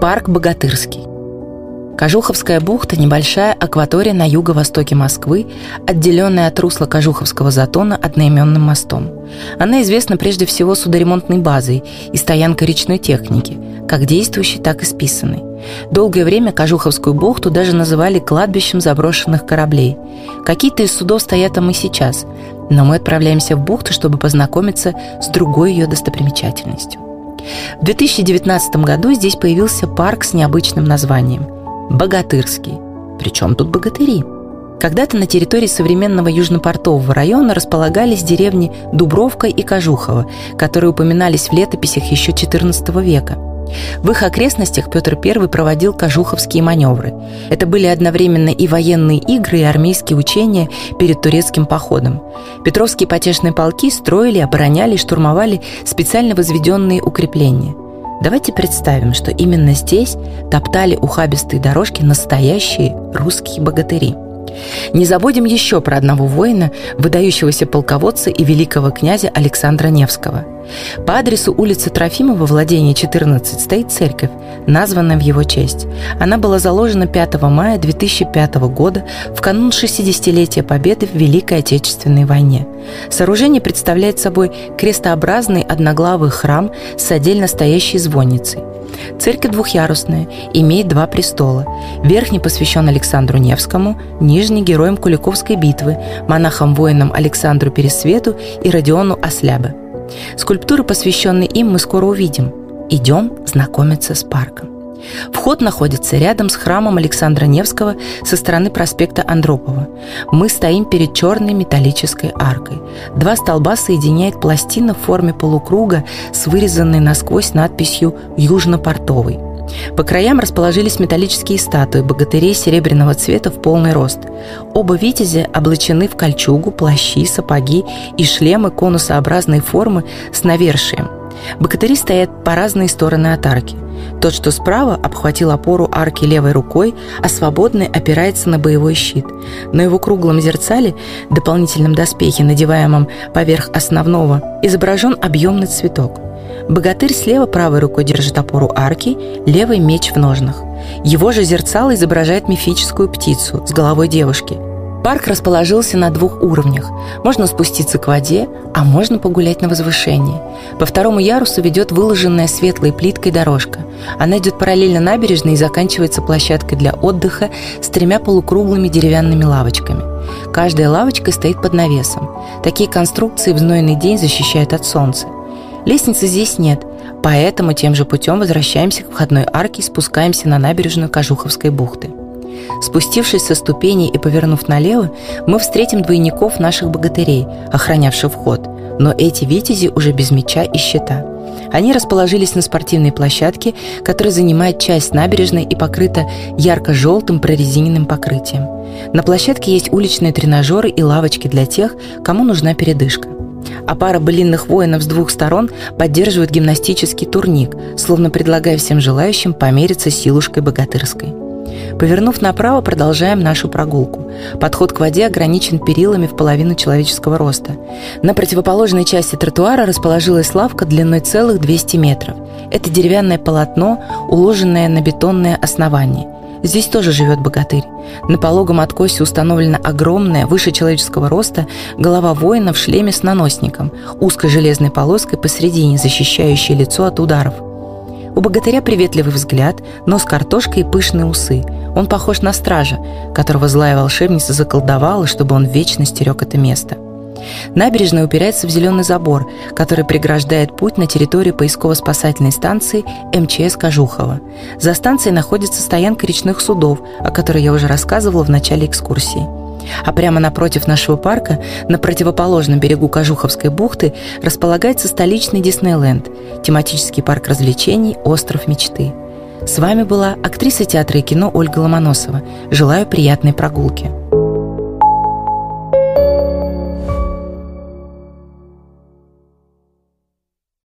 Парк Богатырский. Кожуховская бухта – небольшая акватория на юго-востоке Москвы, отделенная от русла Кожуховского затона одноименным мостом. Она известна прежде всего судоремонтной базой и стоянкой речной техники, как действующей, так и списанной. Долгое время Кожуховскую бухту даже называли кладбищем заброшенных кораблей. Какие-то из судов стоят там и сейчас, но мы отправляемся в бухту, чтобы познакомиться с другой ее достопримечательностью. В 2019 году здесь появился парк с необычным названием – Богатырский. Причем тут богатыри? Когда-то на территории современного южнопортового района располагались деревни Дубровка и Кожухово, которые упоминались в летописях еще XIV века – в их окрестностях Петр I проводил кожуховские маневры. Это были одновременно и военные игры, и армейские учения перед турецким походом. Петровские потешные полки строили, обороняли штурмовали специально возведенные укрепления. Давайте представим, что именно здесь топтали ухабистые дорожки настоящие русские богатыри – не забудем еще про одного воина, выдающегося полководца и великого князя Александра Невского. По адресу улицы Трофимова, владение 14, стоит церковь, названная в его честь. Она была заложена 5 мая 2005 года в канун 60-летия Победы в Великой Отечественной войне. Сооружение представляет собой крестообразный одноглавый храм с отдельно стоящей звонницей – Церковь двухъярусная, имеет два престола. Верхний посвящен Александру Невскому, нижний – героям Куликовской битвы, монахам-воинам Александру Пересвету и Родиону Ослябе. Скульптуры, посвященные им, мы скоро увидим. Идем знакомиться с парком. Вход находится рядом с храмом Александра Невского со стороны проспекта Андропова. Мы стоим перед черной металлической аркой. Два столба соединяет пластина в форме полукруга с вырезанной насквозь надписью «Южно-портовый». По краям расположились металлические статуи богатырей серебряного цвета в полный рост. Оба витязи облачены в кольчугу, плащи, сапоги и шлемы конусообразной формы с навершием. Богатыри стоят по разные стороны от арки. Тот, что справа, обхватил опору арки левой рукой, а свободный опирается на боевой щит. На его круглом зерцале, дополнительном доспехе, надеваемом поверх основного, изображен объемный цветок. Богатырь слева правой рукой держит опору арки, левый меч в ножнах. Его же зерцало изображает мифическую птицу с головой девушки – Парк расположился на двух уровнях. Можно спуститься к воде, а можно погулять на возвышении. По второму ярусу ведет выложенная светлой плиткой дорожка. Она идет параллельно набережной и заканчивается площадкой для отдыха с тремя полукруглыми деревянными лавочками. Каждая лавочка стоит под навесом. Такие конструкции в знойный день защищают от солнца. Лестницы здесь нет, поэтому тем же путем возвращаемся к входной арке и спускаемся на набережную Кожуховской бухты. Спустившись со ступеней и повернув налево, мы встретим двойников наших богатырей, охранявших вход, но эти витязи уже без меча и щита. Они расположились на спортивной площадке, которая занимает часть набережной и покрыта ярко-желтым прорезиненным покрытием. На площадке есть уличные тренажеры и лавочки для тех, кому нужна передышка. А пара былинных воинов с двух сторон поддерживает гимнастический турник, словно предлагая всем желающим помериться силушкой богатырской. Повернув направо, продолжаем нашу прогулку. Подход к воде ограничен перилами в половину человеческого роста. На противоположной части тротуара расположилась лавка длиной целых 200 метров. Это деревянное полотно, уложенное на бетонное основание. Здесь тоже живет богатырь. На пологом откосе установлена огромная, выше человеческого роста, голова воина в шлеме с наносником, узкой железной полоской посередине, защищающей лицо от ударов. У богатыря приветливый взгляд, нос картошкой и пышные усы. Он похож на стража, которого злая волшебница заколдовала, чтобы он вечно стерег это место. Набережная упирается в зеленый забор, который преграждает путь на территорию поисково-спасательной станции МЧС Кожухова. За станцией находится стоянка речных судов, о которой я уже рассказывала в начале экскурсии. А прямо напротив нашего парка, на противоположном берегу Кожуховской бухты, располагается столичный Диснейленд, тематический парк развлечений «Остров мечты». С вами была актриса театра и кино Ольга Ломоносова. Желаю приятной прогулки.